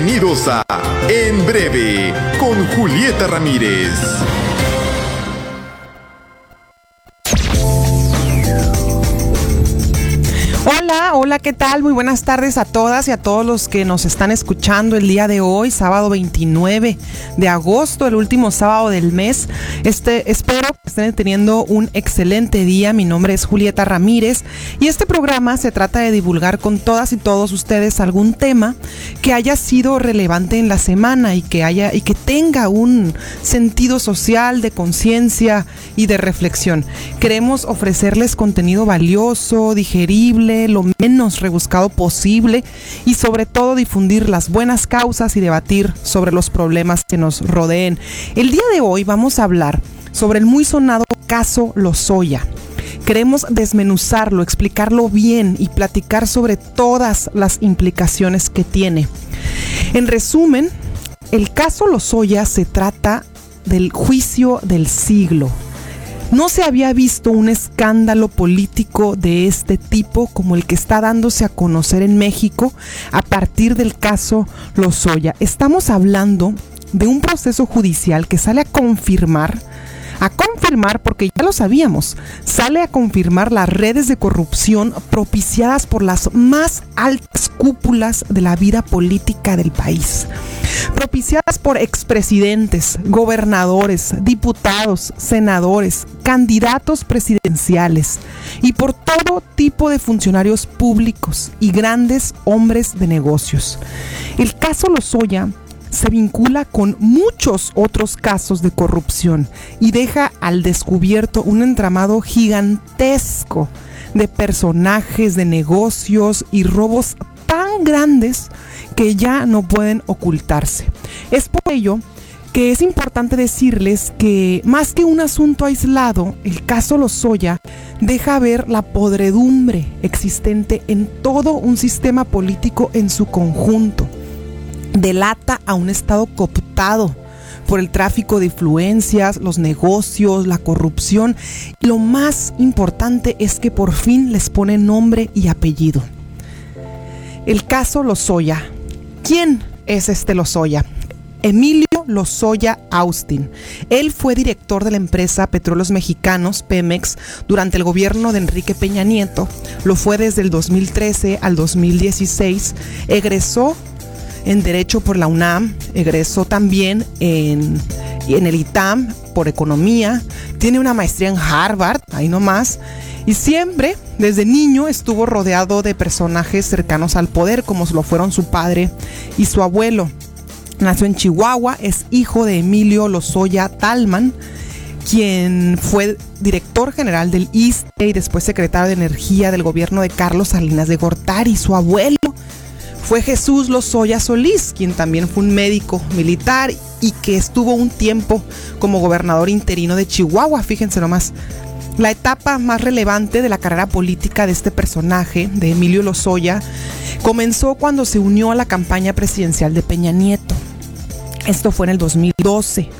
Bienvenidos a En Breve con Julieta Ramírez. Hola, ¿qué tal? Muy buenas tardes a todas y a todos los que nos están escuchando el día de hoy, sábado 29 de agosto, el último sábado del mes. Este, espero que estén teniendo un excelente día. Mi nombre es Julieta Ramírez y este programa se trata de divulgar con todas y todos ustedes algún tema que haya sido relevante en la semana y que haya y que tenga un sentido social, de conciencia y de reflexión. Queremos ofrecerles contenido valioso, digerible, lo menos rebuscado posible y sobre todo difundir las buenas causas y debatir sobre los problemas que nos rodeen. El día de hoy vamos a hablar sobre el muy sonado caso Lozoya. Queremos desmenuzarlo, explicarlo bien y platicar sobre todas las implicaciones que tiene. En resumen, el caso Lozoya se trata del juicio del siglo, no se había visto un escándalo político de este tipo como el que está dándose a conocer en México a partir del caso Lozoya. Estamos hablando de un proceso judicial que sale a confirmar a confirmar, porque ya lo sabíamos, sale a confirmar las redes de corrupción propiciadas por las más altas cúpulas de la vida política del país. Propiciadas por expresidentes, gobernadores, diputados, senadores, candidatos presidenciales y por todo tipo de funcionarios públicos y grandes hombres de negocios. El caso Lozoya se vincula con muchos otros casos de corrupción y deja al descubierto un entramado gigantesco de personajes, de negocios y robos tan grandes que ya no pueden ocultarse. Es por ello que es importante decirles que más que un asunto aislado, el caso Lozoya deja ver la podredumbre existente en todo un sistema político en su conjunto delata a un Estado cooptado por el tráfico de influencias, los negocios, la corrupción. Lo más importante es que por fin les pone nombre y apellido. El caso Lozoya. ¿Quién es este Lozoya? Emilio Lozoya Austin. Él fue director de la empresa Petróleos Mexicanos, Pemex, durante el gobierno de Enrique Peña Nieto. Lo fue desde el 2013 al 2016. Egresó en Derecho por la UNAM, egresó también en, en el ITAM por Economía, tiene una maestría en Harvard, ahí nomás, y siempre, desde niño, estuvo rodeado de personajes cercanos al poder, como lo fueron su padre y su abuelo. Nació en Chihuahua, es hijo de Emilio Lozoya Talman, quien fue director general del ISTE y después secretario de Energía del gobierno de Carlos Salinas de Gortari. Su abuelo fue Jesús Lozoya Solís, quien también fue un médico militar y que estuvo un tiempo como gobernador interino de Chihuahua, fíjense nomás. La etapa más relevante de la carrera política de este personaje, de Emilio Lozoya, comenzó cuando se unió a la campaña presidencial de Peña Nieto. Esto fue en el 2012.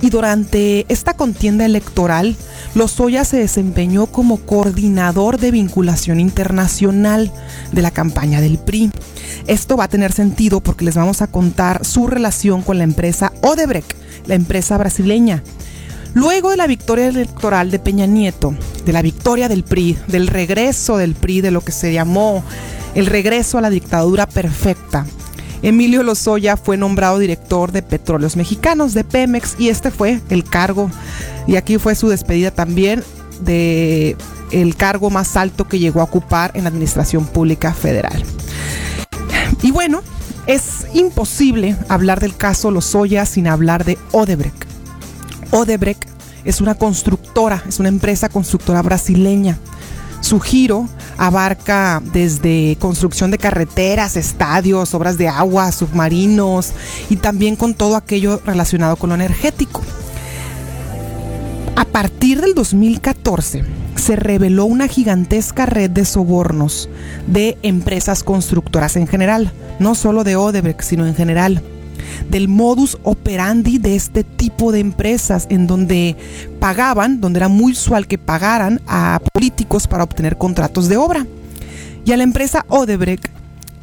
Y durante esta contienda electoral, Lozoya se desempeñó como coordinador de vinculación internacional de la campaña del PRI. Esto va a tener sentido porque les vamos a contar su relación con la empresa Odebrecht, la empresa brasileña. Luego de la victoria electoral de Peña Nieto, de la victoria del PRI, del regreso del PRI, de lo que se llamó el regreso a la dictadura perfecta, Emilio Lozoya fue nombrado director de Petróleos Mexicanos de Pemex y este fue el cargo y aquí fue su despedida también de el cargo más alto que llegó a ocupar en la Administración Pública Federal. Y bueno, es imposible hablar del caso Lozoya sin hablar de Odebrecht. Odebrecht es una constructora, es una empresa constructora brasileña. Su giro abarca desde construcción de carreteras, estadios, obras de agua, submarinos y también con todo aquello relacionado con lo energético. A partir del 2014 se reveló una gigantesca red de sobornos de empresas constructoras en general, no solo de Odebrecht, sino en general del modus operandi de este tipo de empresas en donde pagaban, donde era muy usual que pagaran a políticos para obtener contratos de obra. Y a la empresa Odebrecht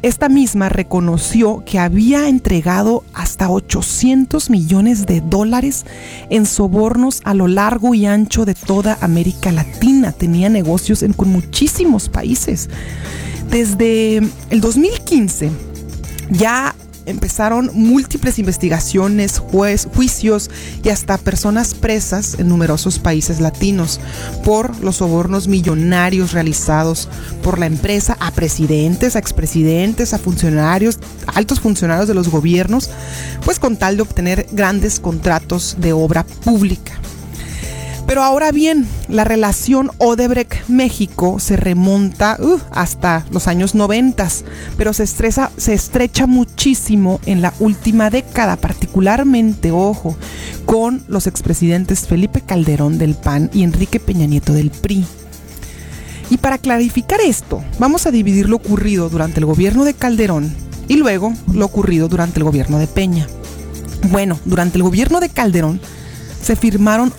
esta misma reconoció que había entregado hasta 800 millones de dólares en sobornos a lo largo y ancho de toda América Latina. Tenía negocios en, con muchísimos países. Desde el 2015 ya empezaron múltiples investigaciones, juez, juicios y hasta personas presas en numerosos países latinos por los sobornos millonarios realizados por la empresa a presidentes, a expresidentes, a funcionarios, altos funcionarios de los gobiernos, pues con tal de obtener grandes contratos de obra pública. Pero ahora bien, la relación Odebrecht-México se remonta uh, hasta los años 90, pero se, estresa, se estrecha muchísimo en la última década, particularmente, ojo, con los expresidentes Felipe Calderón del PAN y Enrique Peña Nieto del PRI. Y para clarificar esto, vamos a dividir lo ocurrido durante el gobierno de Calderón y luego lo ocurrido durante el gobierno de Peña. Bueno, durante el gobierno de Calderón se firmaron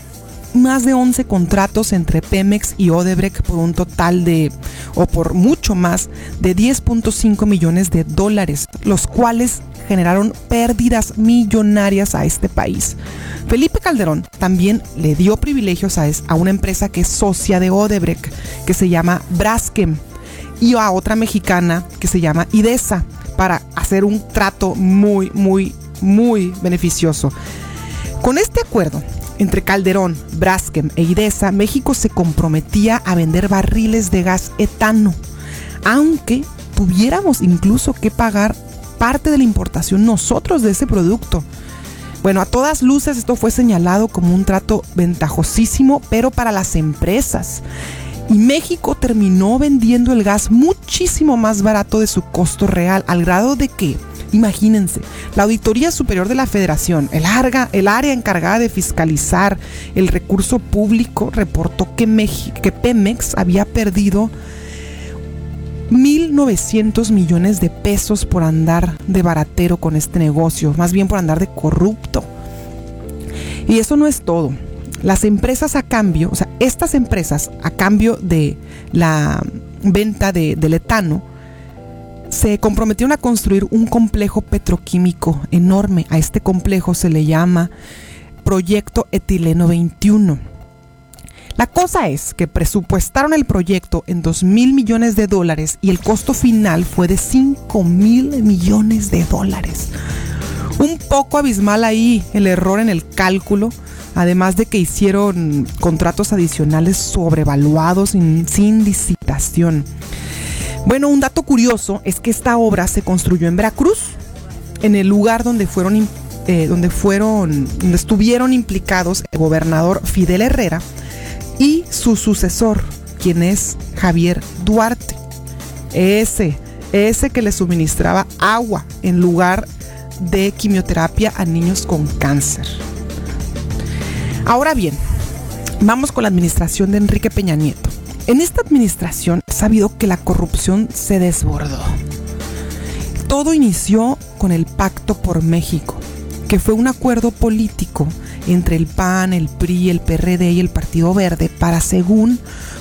más de 11 contratos entre Pemex y Odebrecht por un total de, o por mucho más, de 10.5 millones de dólares, los cuales generaron pérdidas millonarias a este país. Felipe Calderón también le dio privilegios a, a una empresa que es socia de Odebrecht, que se llama Braskem, y a otra mexicana que se llama IDESA, para hacer un trato muy, muy, muy beneficioso. Con este acuerdo, entre Calderón, Braskem e Idesa, México se comprometía a vender barriles de gas etano, aunque tuviéramos incluso que pagar parte de la importación nosotros de ese producto. Bueno, a todas luces esto fue señalado como un trato ventajosísimo, pero para las empresas. Y México terminó vendiendo el gas muchísimo más barato de su costo real, al grado de que Imagínense, la Auditoría Superior de la Federación, el, el área encargada de fiscalizar el recurso público, reportó que, Pemex había perdido 1.900 millones de pesos por andar de baratero con este negocio, más bien por andar de corrupto. Y eso no es todo. Las empresas a cambio, o sea, estas empresas a cambio de la venta de, del etano, se comprometieron a construir un complejo petroquímico enorme. A este complejo se le llama Proyecto Etileno 21. La cosa es que presupuestaron el proyecto en 2 mil millones de dólares y el costo final fue de 5 mil millones de dólares. Un poco abismal ahí el error en el cálculo, además de que hicieron contratos adicionales sobrevaluados sin, sin licitación. Bueno, un dato curioso es que esta obra se construyó en Veracruz, en el lugar donde fueron, eh, donde fueron, donde estuvieron implicados el gobernador Fidel Herrera y su sucesor, quien es Javier Duarte. Ese, ese que le suministraba agua en lugar de quimioterapia a niños con cáncer. Ahora bien, vamos con la administración de Enrique Peña Nieto. En esta administración sabido que la corrupción se desbordó. Todo inició con el Pacto por México, que fue un acuerdo político entre el PAN, el PRI, el PRD y el Partido Verde para, según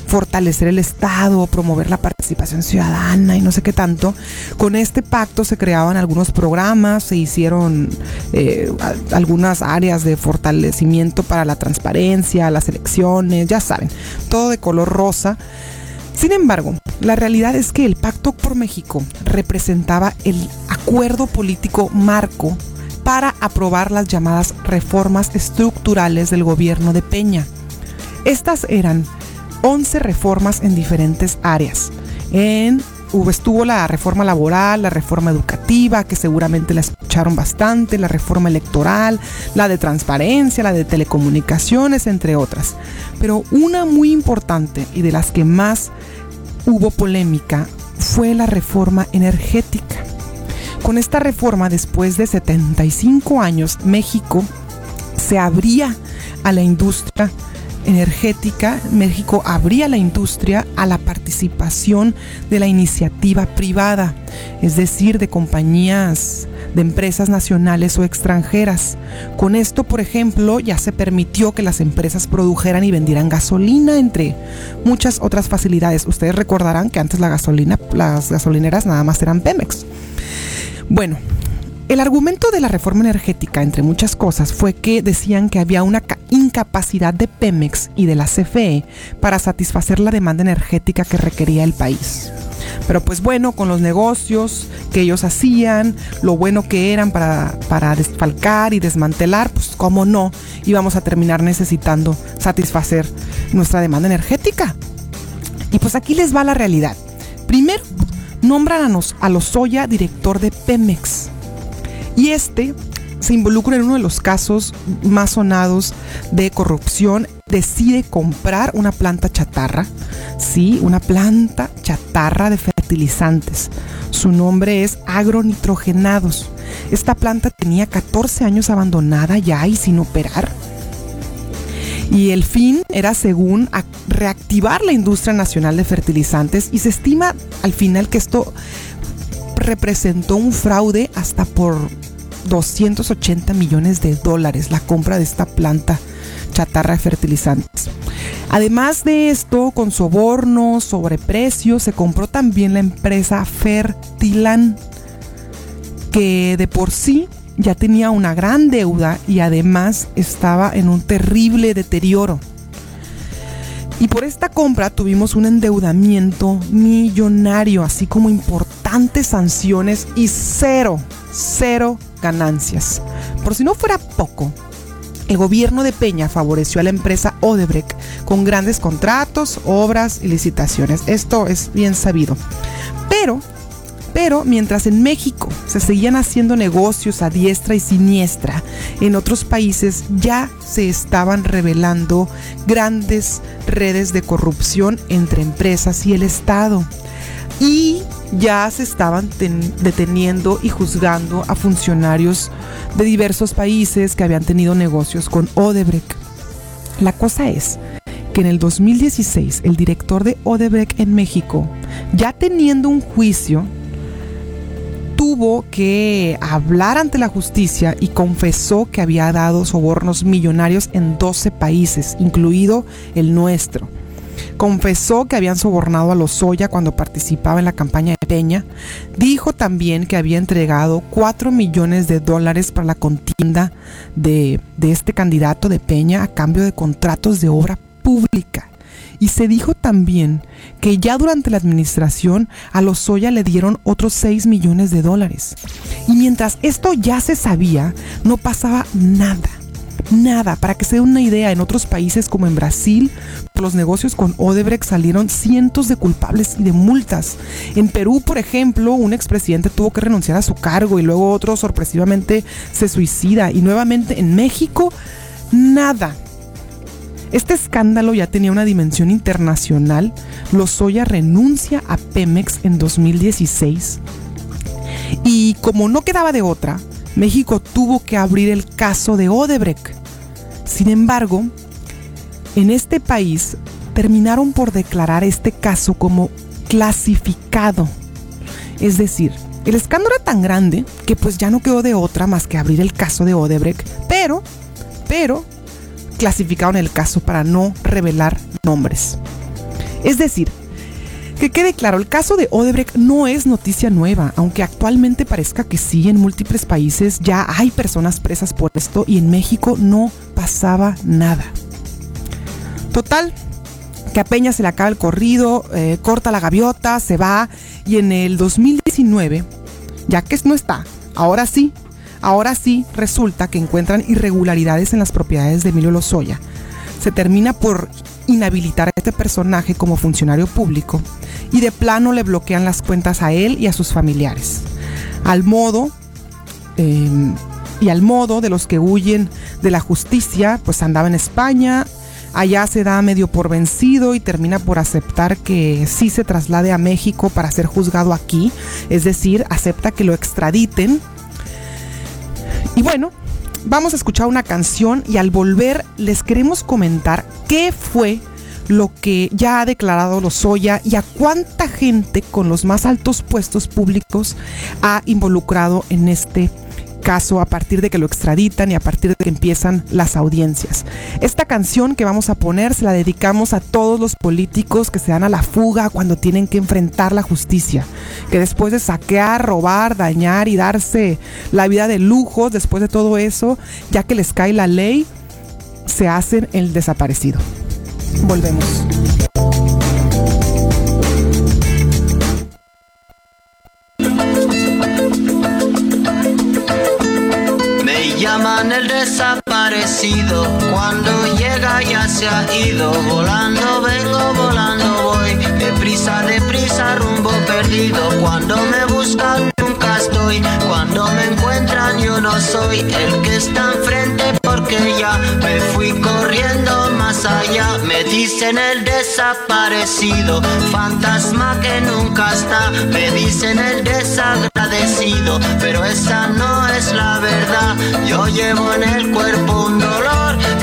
fortalecer el Estado, promover la participación ciudadana y no sé qué tanto. Con este pacto se creaban algunos programas, se hicieron eh, algunas áreas de fortalecimiento para la transparencia, las elecciones, ya saben, todo de color rosa. Sin embargo, la realidad es que el Pacto por México representaba el acuerdo político marco para aprobar las llamadas reformas estructurales del gobierno de Peña. Estas eran 11 reformas en diferentes áreas. En estuvo la reforma laboral, la reforma educativa, que seguramente la escucharon bastante, la reforma electoral, la de transparencia, la de telecomunicaciones, entre otras. Pero una muy importante y de las que más hubo polémica fue la reforma energética. Con esta reforma, después de 75 años, México se abría a la industria energética, México abría la industria a la participación de la iniciativa privada, es decir, de compañías de empresas nacionales o extranjeras. Con esto, por ejemplo, ya se permitió que las empresas produjeran y vendieran gasolina, entre muchas otras facilidades. Ustedes recordarán que antes la gasolina, las gasolineras nada más eran Pemex. Bueno, el argumento de la reforma energética, entre muchas cosas, fue que decían que había una incapacidad de Pemex y de la CFE para satisfacer la demanda energética que requería el país. Pero pues bueno, con los negocios que ellos hacían, lo bueno que eran para, desfalcar y desmantelar, pues cómo no, íbamos a terminar necesitando satisfacer nuestra demanda energética. Y pues aquí les va la realidad. Primero, nombran a, a Lozoya director de Pemex y este se involucra en uno de los casos más sonados de corrupción. Decide comprar una planta chatarra, sí, una planta chatarra de fertilizantes. Su nombre es Agronitrogenados. Esta planta tenía 14 años abandonada ya y sin operar. Y el fin era, según, reactivar la industria nacional de fertilizantes y se estima al final que esto representó un fraude hasta por 280 millones de dólares la compra de esta planta chatarra de fertilizantes. Además de esto, con sobornos, sobreprecios, se compró también la empresa Fertilan, que de por sí ya tenía una gran deuda y además estaba en un terrible deterioro. Y por esta compra tuvimos un endeudamiento millonario, así como importantes sanciones y cero, cero ganancias. Por si no fuera poco, el gobierno de Peña favoreció a la empresa Odebrecht con grandes contratos, obras y licitaciones. Esto es bien sabido. Pero, pero mientras en México se seguían haciendo negocios a diestra y siniestra, en otros países ya se estaban revelando grandes redes de corrupción entre empresas y el Estado. Y ya se estaban deteniendo y juzgando a funcionarios de diversos países que habían tenido negocios con Odebrecht. La cosa es que en el 2016 el director de Odebrecht en México, ya teniendo un juicio, tuvo que hablar ante la justicia y confesó que había dado sobornos millonarios en 12 países, incluido el nuestro. Confesó que habían sobornado a Lozoya cuando participaba en la campaña de Peña. Dijo también que había entregado 4 millones de dólares para la contienda de, de este candidato de Peña a cambio de contratos de obra pública. Y se dijo también que ya durante la administración a Lozoya le dieron otros 6 millones de dólares. Y mientras esto ya se sabía, no pasaba nada nada. Para que se den una idea, en otros países como en Brasil, los negocios con Odebrecht salieron cientos de culpables y de multas. En Perú, por ejemplo, un expresidente tuvo que renunciar a su cargo y luego otro sorpresivamente se suicida. Y nuevamente en México, nada. Este escándalo ya tenía una dimensión internacional. Lozoya renuncia a Pemex en 2016. Y como no quedaba de otra, México tuvo que abrir el caso de Odebrecht. Sin embargo, en este país terminaron por declarar este caso como clasificado. Es decir, el escándalo era tan grande que pues ya no quedó de otra más que abrir el caso de Odebrecht, pero, pero, clasificaron el caso para no revelar nombres. Es decir, que quede claro, el caso de Odebrecht no es noticia nueva, aunque actualmente parezca que sí, en múltiples países ya hay personas presas por esto y en México no pasaba nada. Total, que a Peña se le acaba el corrido, eh, corta la gaviota, se va y en el 2019, ya que no está, ahora sí, ahora sí resulta que encuentran irregularidades en las propiedades de Emilio Lozoya. Se termina por inhabilitar a este personaje como funcionario público y de plano le bloquean las cuentas a él y a sus familiares. Al modo em, y al modo de los que huyen de la justicia, pues andaba en España, allá se da medio por vencido y termina por aceptar que sí se traslade a México para ser juzgado aquí, es decir, acepta que lo extraditen. Y bueno, vamos a escuchar una canción y al volver les queremos comentar qué fue lo que ya ha declarado Lozoya y a cuánta gente con los más altos puestos públicos ha involucrado en este caso a partir de que lo extraditan y a partir de que empiezan las audiencias. Esta canción que vamos a poner se la dedicamos a todos los políticos que se dan a la fuga cuando tienen que enfrentar la justicia, que después de saquear, robar, dañar y darse la vida de lujos, después de todo eso, ya que les cae la ley, se hacen el desaparecido. Volvemos. Llaman el desaparecido, cuando llega ya se ha ido, volando vengo, volando voy, deprisa, deprisa, rumbo perdido, cuando me buscan nunca estoy, cuando me encuentran yo no soy el que está enfrente porque ya me fui corriendo más allá, me dicen el desaparecido, fantasma que nunca está, me dicen el desagradecido, pero esa no es la verdad, yo llevo en el cuerpo un dolor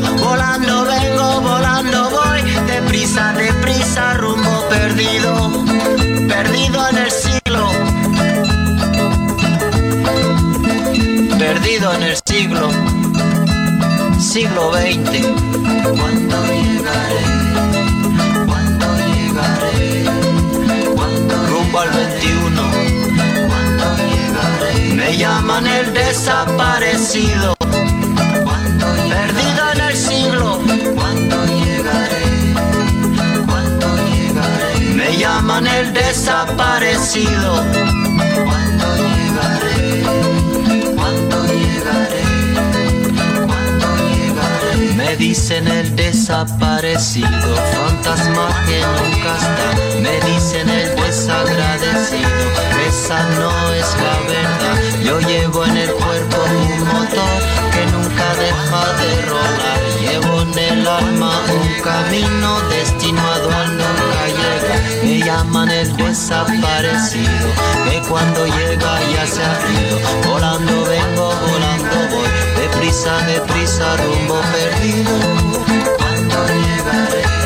Volando vengo, volando voy, deprisa, deprisa, rumbo perdido, perdido en el siglo, perdido en el siglo siglo XX. ¿Cuándo llegaré? ¿Cuándo llegaré? ¿Cuándo rumbo al 21? ¿Cuándo llegaré? Me llaman el desaparecido. Desaparecido. ¿Cuándo llegaré? ¿Cuándo llegaré? Me dicen el desaparecido, fantasma que nunca está. Me dicen el desagradecido, esa no es la verdad. Yo llevo en el cuerpo un motor que nunca deja de rolar. Llevo en el alma un camino destinado llaman el desaparecido, que cuando llega ya se ha ido. Volando vengo, volando voy. Deprisa, deprisa, rumbo perdido. ¿Cuándo llegaré?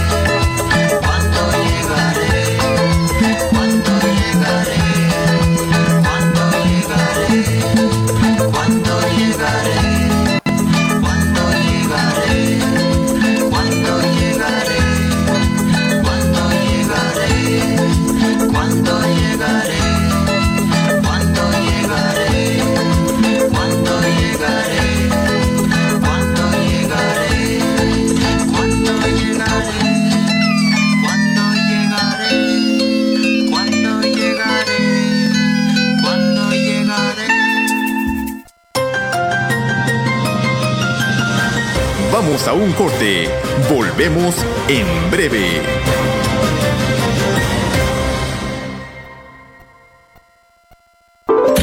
Vamos a un corte. Volvemos en breve.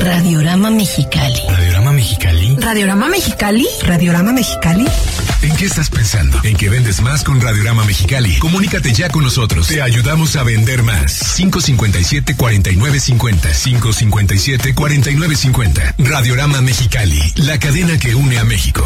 Radiorama Mexicali. Radiorama Mexicali. Radiorama Mexicali. Radiorama Mexicali. ¿En qué estás pensando? ¿En que vendes más con Radiorama Mexicali? Comunícate ya con nosotros. Te ayudamos a vender más. 557-4950. 557-4950. Radiorama Mexicali. La cadena que une a México.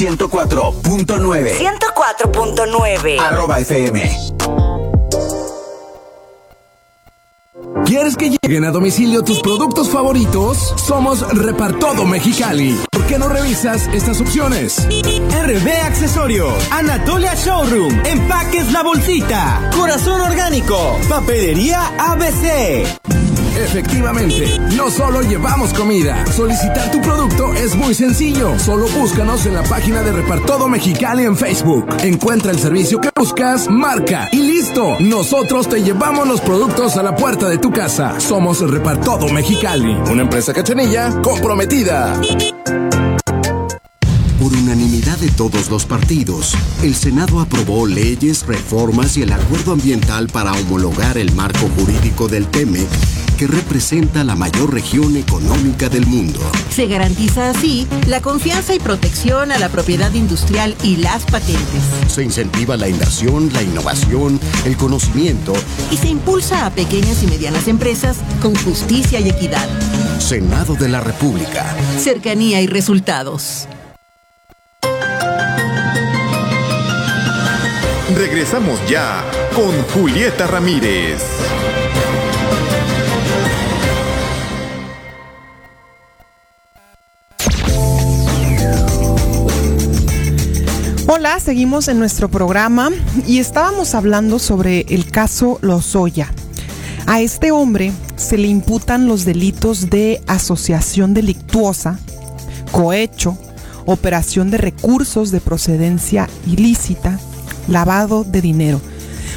104.9 104.9 arroba FM. ¿Quieres que lleguen a domicilio tus productos favoritos? Somos Repartodo Mexicali. ¿Por qué no revisas estas opciones? RB Accesorios, Anatolia Showroom, Empaques La Bolsita, Corazón Orgánico, Papelería ABC. Efectivamente, no solo llevamos comida. Solicitar tu producto es muy sencillo. Solo búscanos en la página de Repartodo Mexicali en Facebook. Encuentra el servicio que buscas, marca y listo. Nosotros te llevamos los productos a la puerta de tu casa. Somos Repartodo Mexicali, una empresa cachanilla comprometida. Por unanimidad de todos los partidos, el Senado aprobó leyes, reformas y el acuerdo ambiental para homologar el marco jurídico del TEMEC que representa la mayor región económica del mundo. Se garantiza así la confianza y protección a la propiedad industrial y las patentes. Se incentiva la inversión, la innovación, el conocimiento y se impulsa a pequeñas y medianas empresas con justicia y equidad. Senado de la República. Cercanía y resultados. Regresamos ya con Julieta Ramírez. Hola, seguimos en nuestro programa y estábamos hablando sobre el caso Lozoya. A este hombre se le imputan los delitos de asociación delictuosa, cohecho, operación de recursos de procedencia ilícita, lavado de dinero.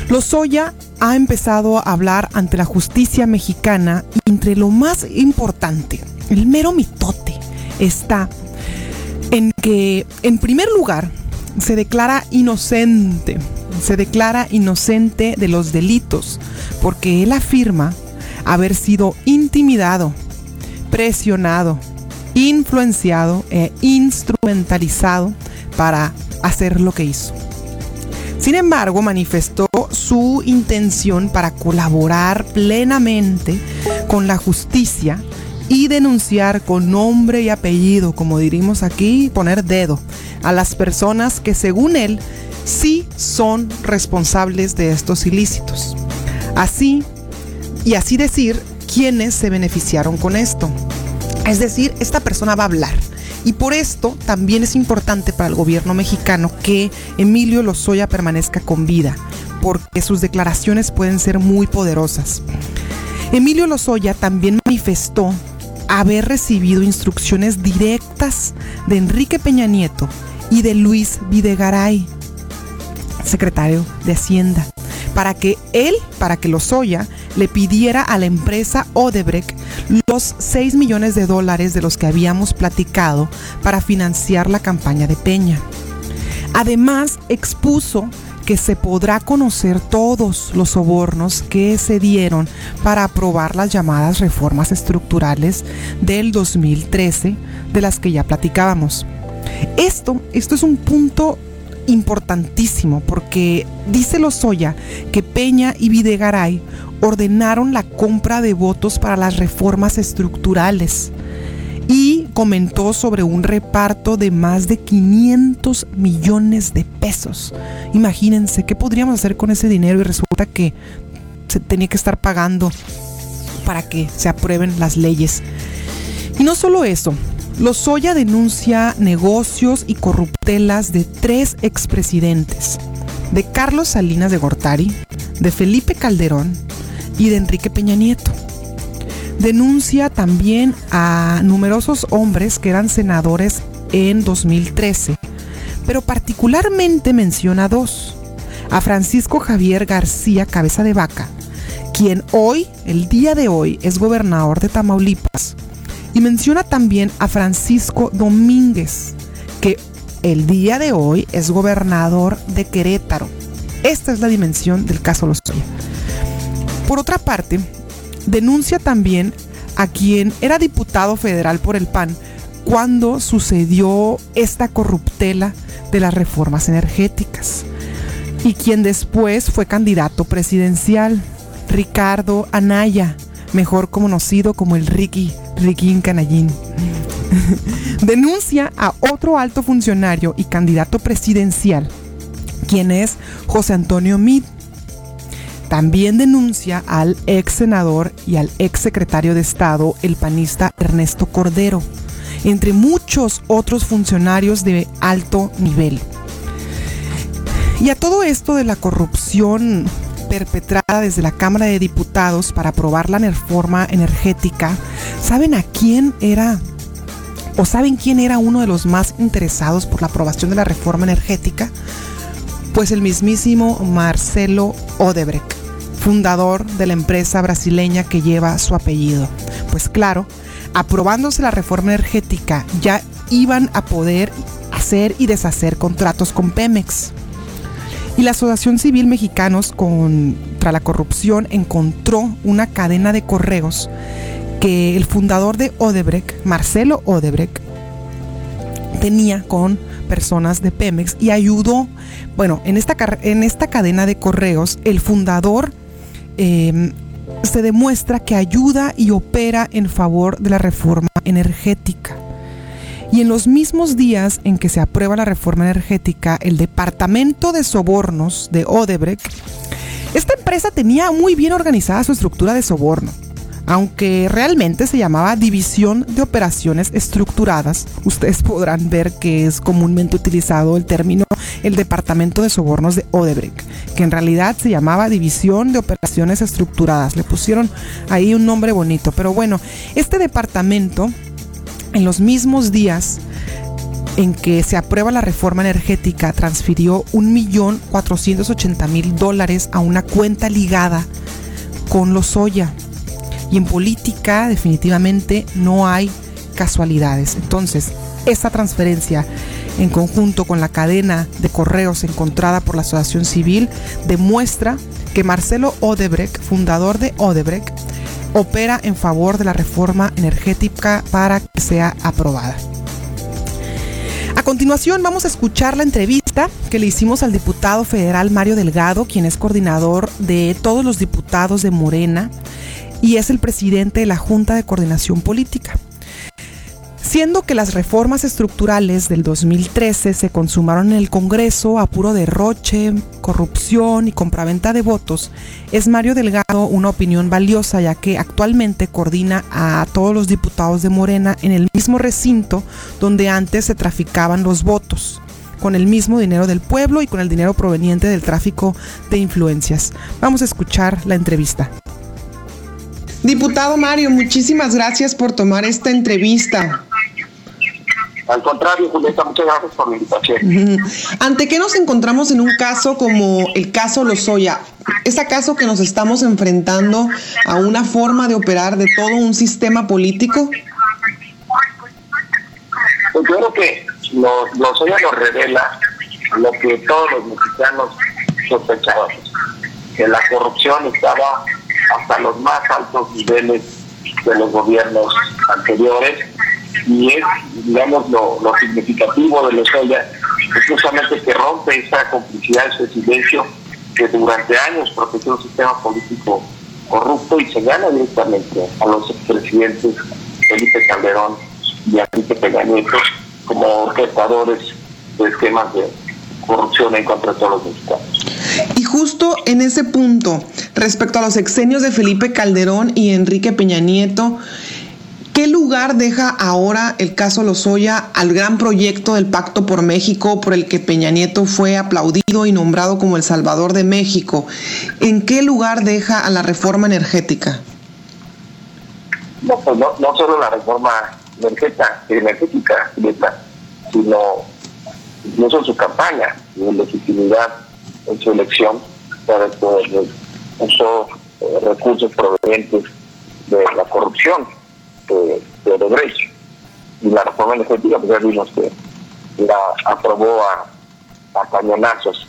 Lozoya ha empezado a hablar ante la justicia mexicana y entre lo más importante, el mero mitote, está en que, en primer lugar, se declara inocente, se declara inocente de los delitos, porque él afirma haber sido intimidado, presionado, influenciado e instrumentalizado para hacer lo que hizo. Sin embargo, manifestó su intención para colaborar plenamente con la justicia y denunciar con nombre y apellido, como diríamos aquí, poner dedo a las personas que según él sí son responsables de estos ilícitos. Así, y así decir, quiénes se beneficiaron con esto. Es decir, esta persona va a hablar. Y por esto también es importante para el gobierno mexicano que Emilio Lozoya permanezca con vida, porque sus declaraciones pueden ser muy poderosas. Emilio Lozoya también manifestó haber recibido instrucciones directas de Enrique Peña Nieto y de Luis Videgaray, secretario de Hacienda, para que él, para que Lozoya, le pidiera a la empresa Odebrecht los 6 millones de dólares de los que habíamos platicado para financiar la campaña de Peña. Además, expuso que se podrá conocer todos los sobornos que se dieron para aprobar las llamadas reformas estructurales del 2013 de las que ya platicábamos. Esto, esto es un punto importantísimo porque dice Lozoya que Peña y Videgaray ordenaron la compra de votos para las reformas estructurales y comentó sobre un reparto de más de 500 millones de pesos. Imagínense qué podríamos hacer con ese dinero y resulta que se tenía que estar pagando para que se aprueben las leyes. Y no solo eso, Lozoya denuncia negocios y corruptelas de tres expresidentes, de Carlos Salinas de Gortari, de Felipe Calderón y de Enrique Peña Nieto. Denuncia también a numerosos hombres que eran senadores en 2013, pero particularmente menciona dos, a Francisco Javier García Cabeza de Vaca, quien hoy, el día de hoy, es gobernador de Tamaulipas, y menciona también a Francisco Domínguez, el día de hoy es gobernador de Querétaro. Esta es la dimensión del caso Lozoya. Por otra parte, denuncia también a quien era diputado federal por el PAN cuando sucedió esta corruptela de las reformas energéticas y quien después fue candidato presidencial, Ricardo Anaya, mejor conocido como el Ricky, Ricky Canallín. Denuncia a otro alto funcionario y candidato presidencial, quien es José Antonio Mid. También denuncia al ex senador y al ex secretario de Estado, el panista Ernesto Cordero, entre muchos otros funcionarios de alto nivel. Y a todo esto de la corrupción perpetrada desde la Cámara de Diputados para aprobar la reforma energética, ¿saben a quién era o saben quién era uno de los más interesados por la aprobación de la reforma energética? Pues el mismísimo Marcelo Odebrecht, fundador de la empresa brasileña que lleva su apellido. Pues claro, aprobándose la reforma energética ya iban a poder hacer y deshacer contratos con Pemex. Y la Asociación Civil Mexicanos contra la Corrupción encontró una cadena de correos que el fundador de Odebrecht, Marcelo Odebrecht, tenía con personas de Pemex y ayudó, bueno, en esta, en esta cadena de correos, el fundador em, se demuestra que ayuda y opera en favor de la reforma energética. Y en los mismos días en que se aprueba la reforma energética, el Departamento de Sobornos de Odebrecht, esta empresa tenía muy bien organizada su estructura de soborno aunque realmente se llamaba División de Operaciones Estructuradas. Ustedes podrán ver que es comúnmente utilizado el término el Departamento de Sobornos de Odebrecht, que en realidad se llamaba División de Operaciones Estructuradas. Le pusieron ahí un nombre bonito, pero bueno, este departamento en los mismos días en que se aprueba la reforma energética, transfirió 1.480.000 dólares a una cuenta ligada con los Lozoya y en política definitivamente no hay casualidades. Entonces, esta transferencia en conjunto con la cadena de correos encontrada por la Asociación Civil demuestra que Marcelo Odebrecht, fundador de Odebrecht, opera en favor de la reforma energética para que sea aprobada. A continuación vamos a escuchar la entrevista que le hicimos al diputado federal Mario Delgado, quien es coordinador de todos los diputados de Morena y es el presidente de la Junta de Coordinación Política. Siendo que las reformas estructurales del 2013 se consumaron en el Congreso a puro derroche, corrupción y compraventa de votos, es Mario Delgado una opinión valiosa ya que actualmente coordina a todos los diputados de Morena en el mismo recinto donde antes se traficaban los votos con el mismo dinero del pueblo y con el dinero proveniente del tráfico de influencias. Vamos a escuchar la entrevista. Diputado Mario, muchísimas gracias por tomar esta entrevista. Al contrario, Julieta, muchas gracias por la invitación. ¿Ante qué nos encontramos en un caso como el caso Lozoya? ¿Es acaso que nos estamos enfrentando a una forma de operar de todo un sistema político? Pues yo creo que Lozoya nos revela lo que todos los mexicanos sospechábamos, que la corrupción estaba hasta los más altos niveles de los gobiernos anteriores y es, digamos, lo, significativo de los es justamente que rompe esa complicidad, ese silencio que durante años protegió un sistema político corrupto y señala directamente a los expresidentes Felipe Calderón y Enrique Peña Nieto como orquestadores de esquemas de corrupción en contra de todos los mexicanos. Justo en ese punto, respecto a los exenios de Felipe Calderón y Enrique Peña Nieto, ¿Qué lugar deja ahora el caso Lozoya al gran proyecto del Pacto por México por el que Peña Nieto fue aplaudido y nombrado como el Salvador de México? ¿En qué lugar deja a la reforma energética? No, pues no, solo la reforma energética, sino incluso su campaña, en legitimidad en su elección para que usó eh, recursos provenientes de la corrupción de, de Odebrecht. Y la reforma energética, pues ya vimos que la aprobó a, a cañonazos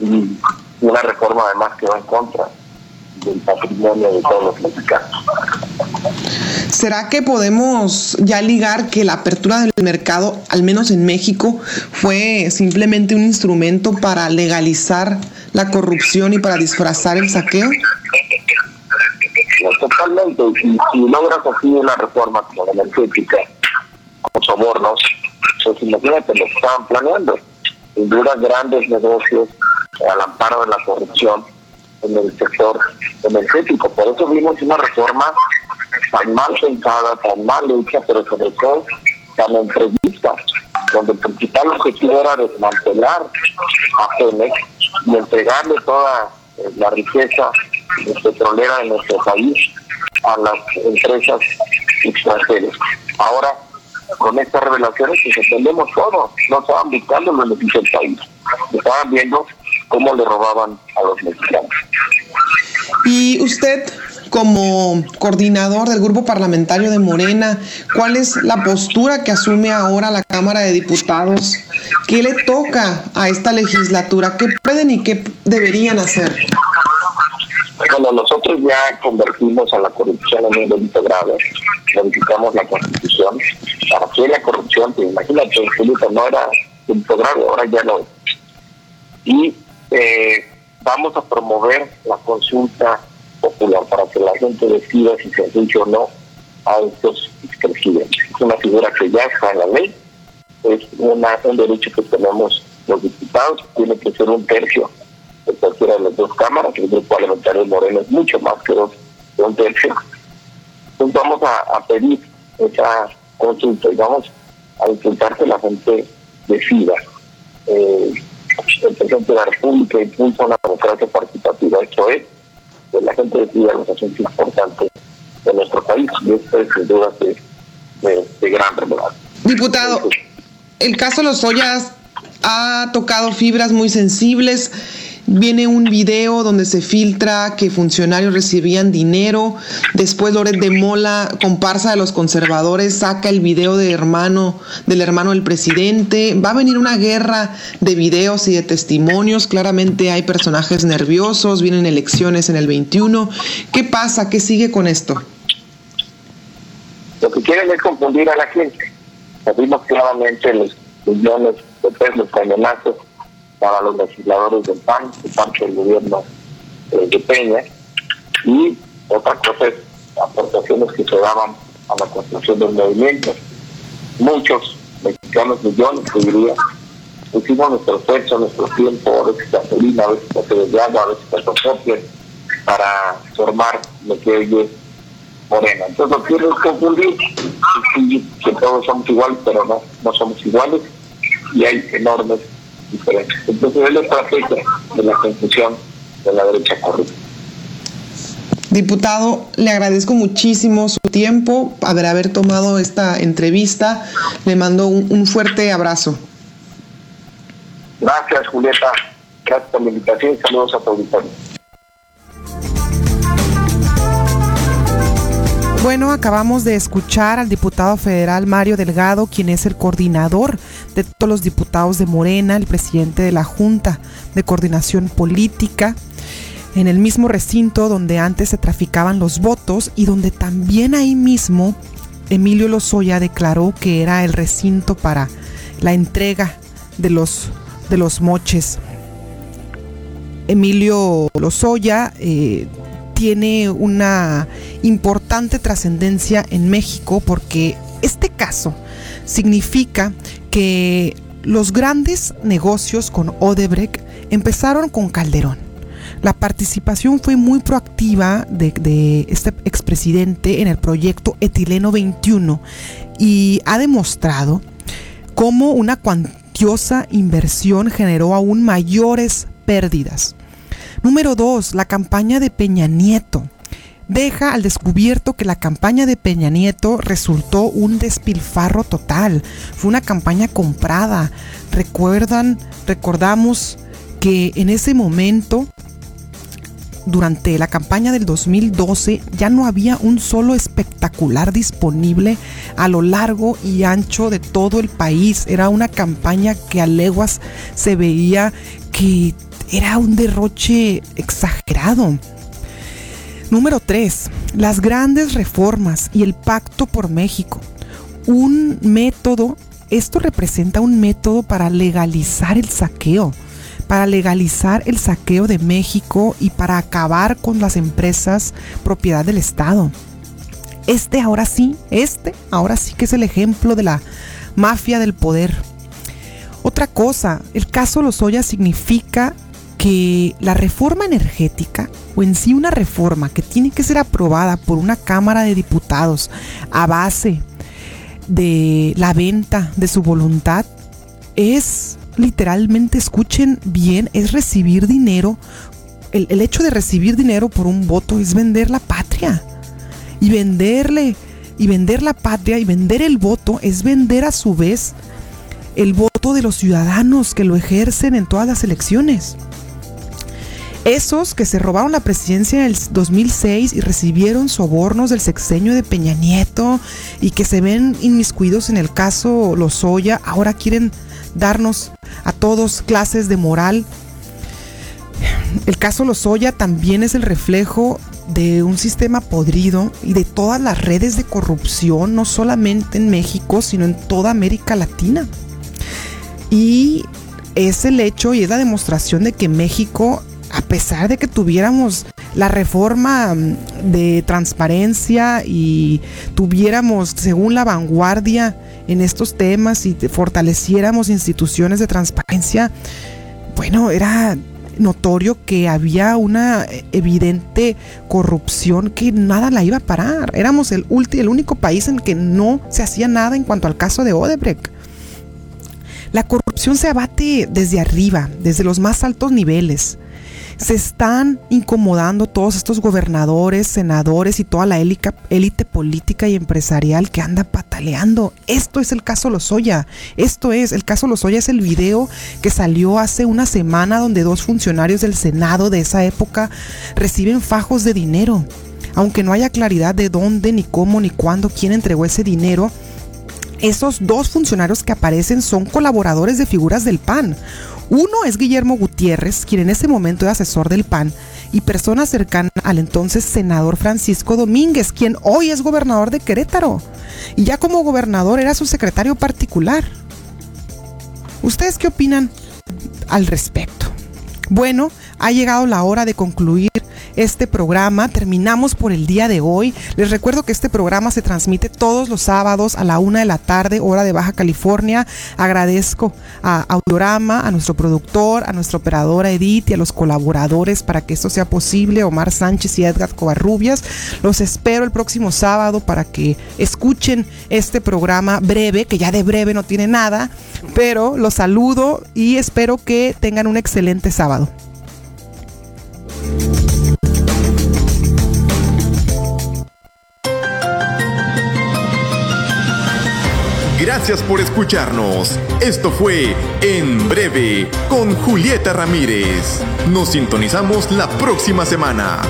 y una reforma además que va en contra del patrimonio de todos los mexicanos. ¿Será que podemos ya ligar que la apertura del mercado, al menos en México, fue simplemente un instrumento para legalizar la corrupción y para disfrazar el saqueo? Totalmente. Y si logras así una reforma como la energética, con sobornos, pues imagínate lo que estaban planeando. Sin grandes negocios al amparo de la corrupción en el sector energético. Por eso vimos una reforma tan mal pensada, tan mal hecha, pero sobre todo tan entrevista, donde el principal objetivo era desmantelar a Pemex y entregarle toda eh, la riqueza petrolera de nuestro país a las empresas extranjeras. Ahora, con estas revelaciones, pues entendemos todo. No estaban buscando el beneficio del país. Estaban viendo cómo le robaban a los mexicanos. Y usted, como coordinador del grupo parlamentario de Morena, ¿cuál es la postura que asume ahora la Cámara de Diputados? ¿Qué le toca a esta legislatura? ¿Qué pueden y qué deberían hacer? Bueno, nosotros ya convertimos a la corrupción en un delito grave, modificamos la constitución para que la corrupción, que imagínate, Felipe, no era delito grave, ahora ya no es. Y eh, vamos a promover la consulta popular para que la gente decida si se admite o no a estos expresidentes. Es una figura que ya está en la ley, es una, un derecho que tenemos los diputados, tiene que ser un tercio de cualquiera de las dos cámaras, el grupo parlamentario Moreno es mucho más que dos, de un tercio. Entonces vamos a, a pedir esa consulta y vamos a intentar que la gente decida. Eh, el presidente de la República impulsa una democracia participativa. Esto es, que la gente decida los asuntos importantes de nuestro país y esto es sin duda de, de, de gran relevancia. Diputado, el caso Los Ollas ha tocado fibras muy sensibles. Viene un video donde se filtra que funcionarios recibían dinero. Después Loret de Mola, comparsa de los conservadores, saca el video de hermano, del hermano del presidente. Va a venir una guerra de videos y de testimonios. Claramente hay personajes nerviosos, vienen elecciones en el 21. ¿Qué pasa? ¿Qué sigue con esto? Lo que quieren es confundir a la gente. Vimos claramente los millones de pesos cañonazos para los legisladores del PAN, de parte del gobierno eh, de Peña, y otra cosa es aportaciones que se daban a la construcción del movimiento. Muchos mexicanos, millones, que diría, pusimos nuestro esfuerzo, nuestro tiempo, a veces gasolina, a veces papeles de agua, a veces fotocopias, para formar lo que hoy es Morena. Entonces lo quiero confundir, que todos somos iguales, pero no, no somos iguales, y hay enormes diferentes. Entonces es la estrategia de la confusión de la derecha corrupta. Diputado, le agradezco muchísimo su tiempo, haber, haber tomado esta entrevista. Le mando un, un fuerte abrazo. Gracias, Julieta. Gracias por la invitación y saludos a tu auditorio. Bueno, acabamos de escuchar al diputado federal Mario Delgado, quien es el coordinador de todos los diputados de Morena, el presidente de la Junta de Coordinación Política, en el mismo recinto donde antes se traficaban los votos y donde también ahí mismo Emilio Lozoya declaró que era el recinto para la entrega de los, de los moches. Emilio Lozoya eh, tiene una importante trascendencia en México porque este caso significa que los grandes negocios con Odebrecht empezaron con Calderón. La participación fue muy proactiva de, de, este expresidente en el proyecto Etileno 21 y ha demostrado cómo una cuantiosa inversión generó aún mayores pérdidas. Número dos, la campaña de Peña Nieto. Deja al descubierto que la campaña de Peña Nieto resultó un despilfarro total. Fue una campaña comprada. Recuerdan, recordamos que en ese momento durante la campaña del 2012 ya no había un solo espectacular disponible a lo largo y ancho de todo el país. Era una campaña que a leguas se veía que era un derroche exagerado. Número 3. Las grandes reformas y el pacto por México. Un método, esto representa un método para legalizar el saqueo para legalizar el saqueo de México y para acabar con las empresas propiedad del Estado. Este ahora sí, este ahora sí que es el ejemplo de la mafia del poder. Otra cosa, el caso Lozoya significa que la reforma energética, o en sí una reforma que tiene que ser aprobada por una Cámara de Diputados a base de la venta de su voluntad, es literalmente, escuchen bien, es recibir dinero. El, hecho de recibir dinero por un voto es vender la patria. Y venderle, y vender la patria y vender el voto es vender a su vez el voto de los ciudadanos que lo ejercen en todas las elecciones. Esos que se robaron la presidencia en el 2006 y recibieron sobornos del sexenio de Peña Nieto y que se ven inmiscuidos en el caso Lozoya, ahora quieren darnos a todos clases de moral. El caso Lozoya también es el reflejo de un sistema podrido y de todas las redes de corrupción, no solamente en México, sino en toda América Latina. Y es el hecho y es la demostración de que México, a pesar de que tuviéramos la reforma mm, de transparencia y tuviéramos, según la vanguardia, en estos temas y fortaleciéramos instituciones de transparencia, bueno, era notorio que había una evidente corrupción que nada la iba a parar. Éramos el, el único país en que no se hacía nada en cuanto al caso de Odebrecht. La corrupción se abate desde arriba, desde los más altos niveles se están incomodando todos estos gobernadores, senadores y toda la élite política y empresarial que anda pataleando. Esto es el caso Lozoya. Esto es, el caso Lozoya es el video que salió hace una semana donde dos funcionarios del Senado de esa época reciben fajos de dinero. Aunque no haya claridad de dónde, ni cómo, ni cuándo, quién entregó ese dinero, esos dos funcionarios que aparecen son colaboradores de figuras del PAN. Uno es Guillermo Gutiérrez, quien en ese momento era asesor del PAN y persona cercana al entonces senador Francisco Domínguez, quien hoy es gobernador de Querétaro. Y ya como gobernador era su secretario particular. ¿Ustedes qué opinan al respecto? Bueno, ha llegado la hora de concluir este programa. Terminamos por el día de hoy. Les recuerdo que este programa se transmite todos los sábados a la una de la tarde, hora de Baja California. Agradezco a Audiorama, a nuestro productor, a nuestra operadora Edith y a los colaboradores para que esto sea posible, Omar Sánchez y Edgar Covarrubias. Los espero el próximo sábado para que escuchen este programa breve, que ya de breve no tiene nada, pero los saludo y espero que tengan un excelente sábado. Gracias por escucharnos. Esto fue En Breve con Julieta Ramírez. Nos sintonizamos la próxima semana.